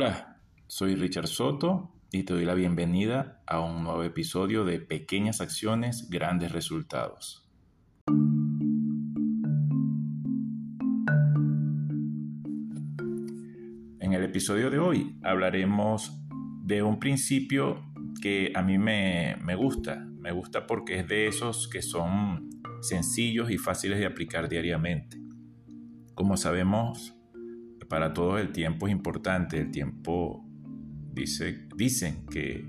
Hola, soy Richard Soto y te doy la bienvenida a un nuevo episodio de Pequeñas Acciones, Grandes Resultados. En el episodio de hoy hablaremos de un principio que a mí me, me gusta. Me gusta porque es de esos que son sencillos y fáciles de aplicar diariamente. Como sabemos, para todos el tiempo es importante. El tiempo dice, dicen que,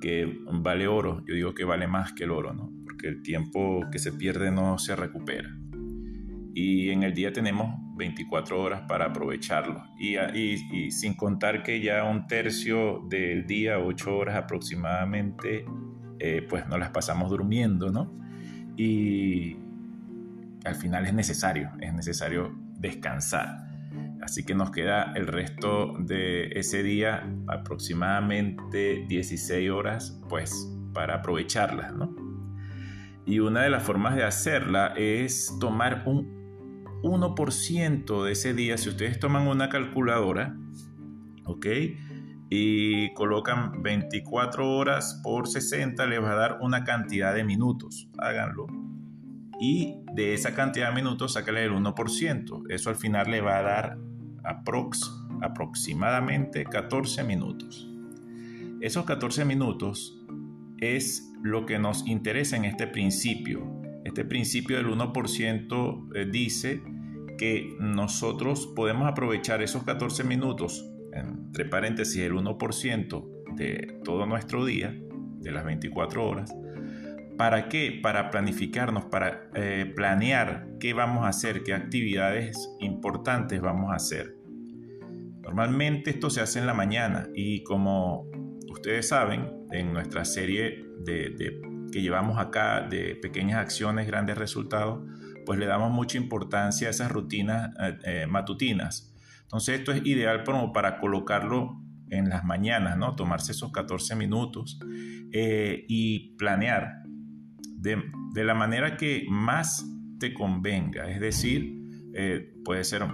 que vale oro. Yo digo que vale más que el oro, ¿no? Porque el tiempo que se pierde no se recupera. Y en el día tenemos 24 horas para aprovecharlo. Y, sin contar que ya un tercio del día, 8 horas aproximadamente, eh, pues nos las pasamos durmiendo, ¿no? Y al final es necesario, es necesario descansar. Así que nos queda el resto de ese día, aproximadamente 16 horas, pues para aprovecharlas, ¿no? Y una de las formas de hacerla es tomar un 1% de ese día. Si ustedes toman una calculadora, ¿ok? Y colocan 24 horas por 60, les va a dar una cantidad de minutos. Háganlo y de esa cantidad de minutos sácale el 1%. Eso al final le va a dar aprox, aproximadamente 14 minutos. Esos 14 minutos es lo que nos interesa en este principio. Este principio del 1% eh, dice que nosotros podemos aprovechar esos 14 minutos, entre paréntesis el 1% de todo nuestro día, de las 24 horas, ¿Para qué? Para planificarnos, para eh, planear qué vamos a hacer, qué actividades importantes vamos a hacer. Normalmente esto se hace en la mañana y como ustedes saben, en nuestra serie que llevamos acá de pequeñas acciones, grandes resultados, pues le damos mucha importancia a esas rutinas eh, eh, matutinas. Entonces esto es ideal como para colocarlo en las mañanas, ¿no? Tomarse esos 14 minutos y planear de, la manera que más te convenga. Es decir, eh, puede ser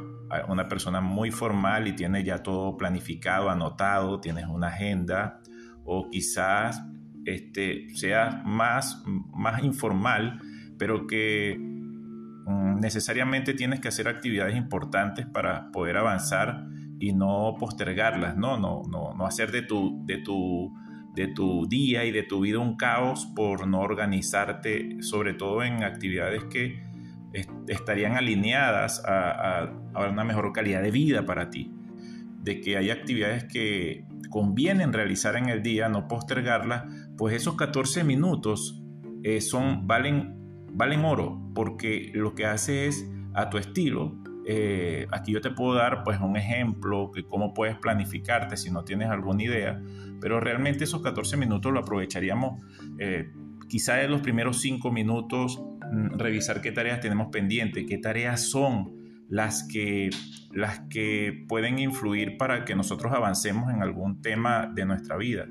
una persona muy formal y tiene ya todo planificado, anotado, tienes una agenda, o quizás este, sea más, más informal, pero que mm, necesariamente tienes que hacer actividades importantes para poder avanzar y no postergarlas, no, no, no, no hacer de tu, de tu de tu día y de tu vida un caos por no organizarte, sobre todo en actividades que estarían alineadas a, una mejor calidad de vida para ti. De que hay actividades que convienen realizar en el día, no postergarlas, pues esos 14 minutos eh, son, valen, valen oro, porque lo que hace es a tu estilo eh, aquí yo te puedo dar pues un ejemplo de cómo puedes planificarte si no tienes alguna idea, pero realmente esos 14 minutos lo aprovecharíamos eh, quizá en los primeros 5 minutos mm, revisar qué tareas tenemos pendientes, qué tareas son las que, las que pueden influir para que nosotros avancemos en algún tema de nuestra vida,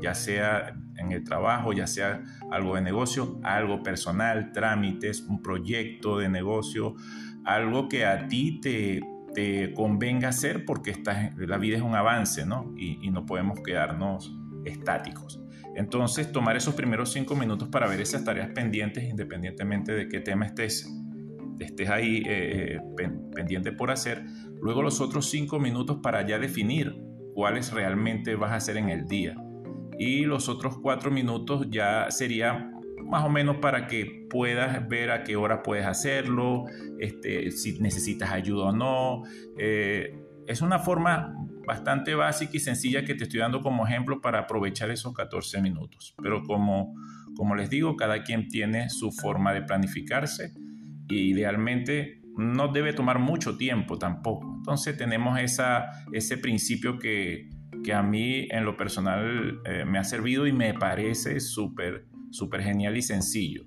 ya sea en el trabajo, ya sea algo de negocio, algo personal, trámites, un proyecto de negocio, algo que a ti te, convenga hacer porque la vida es un avance, ¿no? Y, no podemos quedarnos estáticos. Entonces, tomar esos primeros cinco minutos para ver esas tareas pendientes, independientemente de qué tema estés, estés ahí eh, eh, pendiente por hacer. Luego los otros cinco minutos para ya definir cuáles realmente vas a hacer en el día. Y los otros cuatro minutos ya sería más o menos para que puedas ver a qué hora puedes hacerlo, este, si necesitas ayuda o no. Eh, es una forma bastante básica y sencilla que te estoy dando como ejemplo para aprovechar esos 14 minutos. Pero como, como les digo, cada quien tiene su forma de planificarse e idealmente no debe tomar mucho tiempo tampoco. Entonces tenemos esa, ese principio que, que a mí en lo personal eh, me ha servido y me parece súper súper genial y sencillo.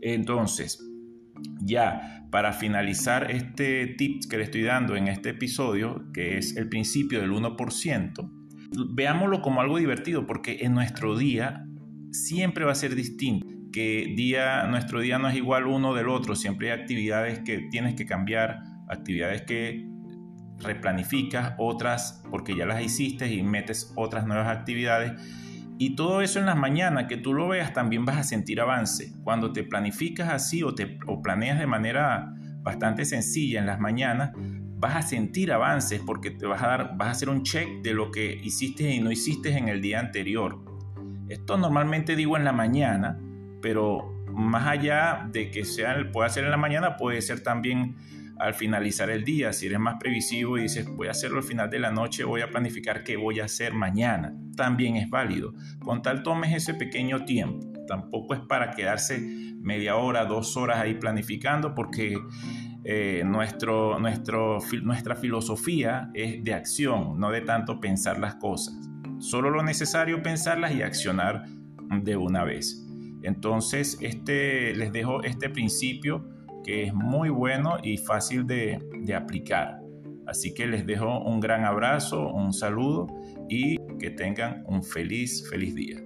Entonces, ya para finalizar este tip que le estoy dando en este episodio, que es el principio del 1%, veámoslo como algo divertido, porque en nuestro día siempre va a ser distinto. Que día, nuestro día no es igual uno del otro, siempre hay actividades que tienes que cambiar, actividades que replanificas, otras porque ya las hiciste y metes otras nuevas actividades. Y todo eso en las mañanas, que tú lo veas, también vas a sentir avance. Cuando te planificas así o, te, o planeas de manera bastante sencilla en las mañanas, vas a sentir avances porque te vas a dar, vas a hacer un check de lo que hiciste y no hiciste en el día anterior. Esto normalmente digo en la mañana, pero más allá de que sea, pueda ser en la mañana, puede ser también al finalizar el día. Si eres más previsivo y dices, voy a hacerlo al final de la noche, voy a planificar qué voy a hacer mañana, también es válido. Con tal tomes ese pequeño tiempo. Tampoco es para quedarse media hora, dos horas ahí planificando, porque eh, nuestro, nuestra filosofía es de acción, no de tanto pensar las cosas. Solo lo necesario pensarlas y accionar de una vez. Entonces, este, les dejo este principio que es muy bueno y fácil de, aplicar. Así que les dejo un gran abrazo, un saludo y que tengan un feliz, feliz día.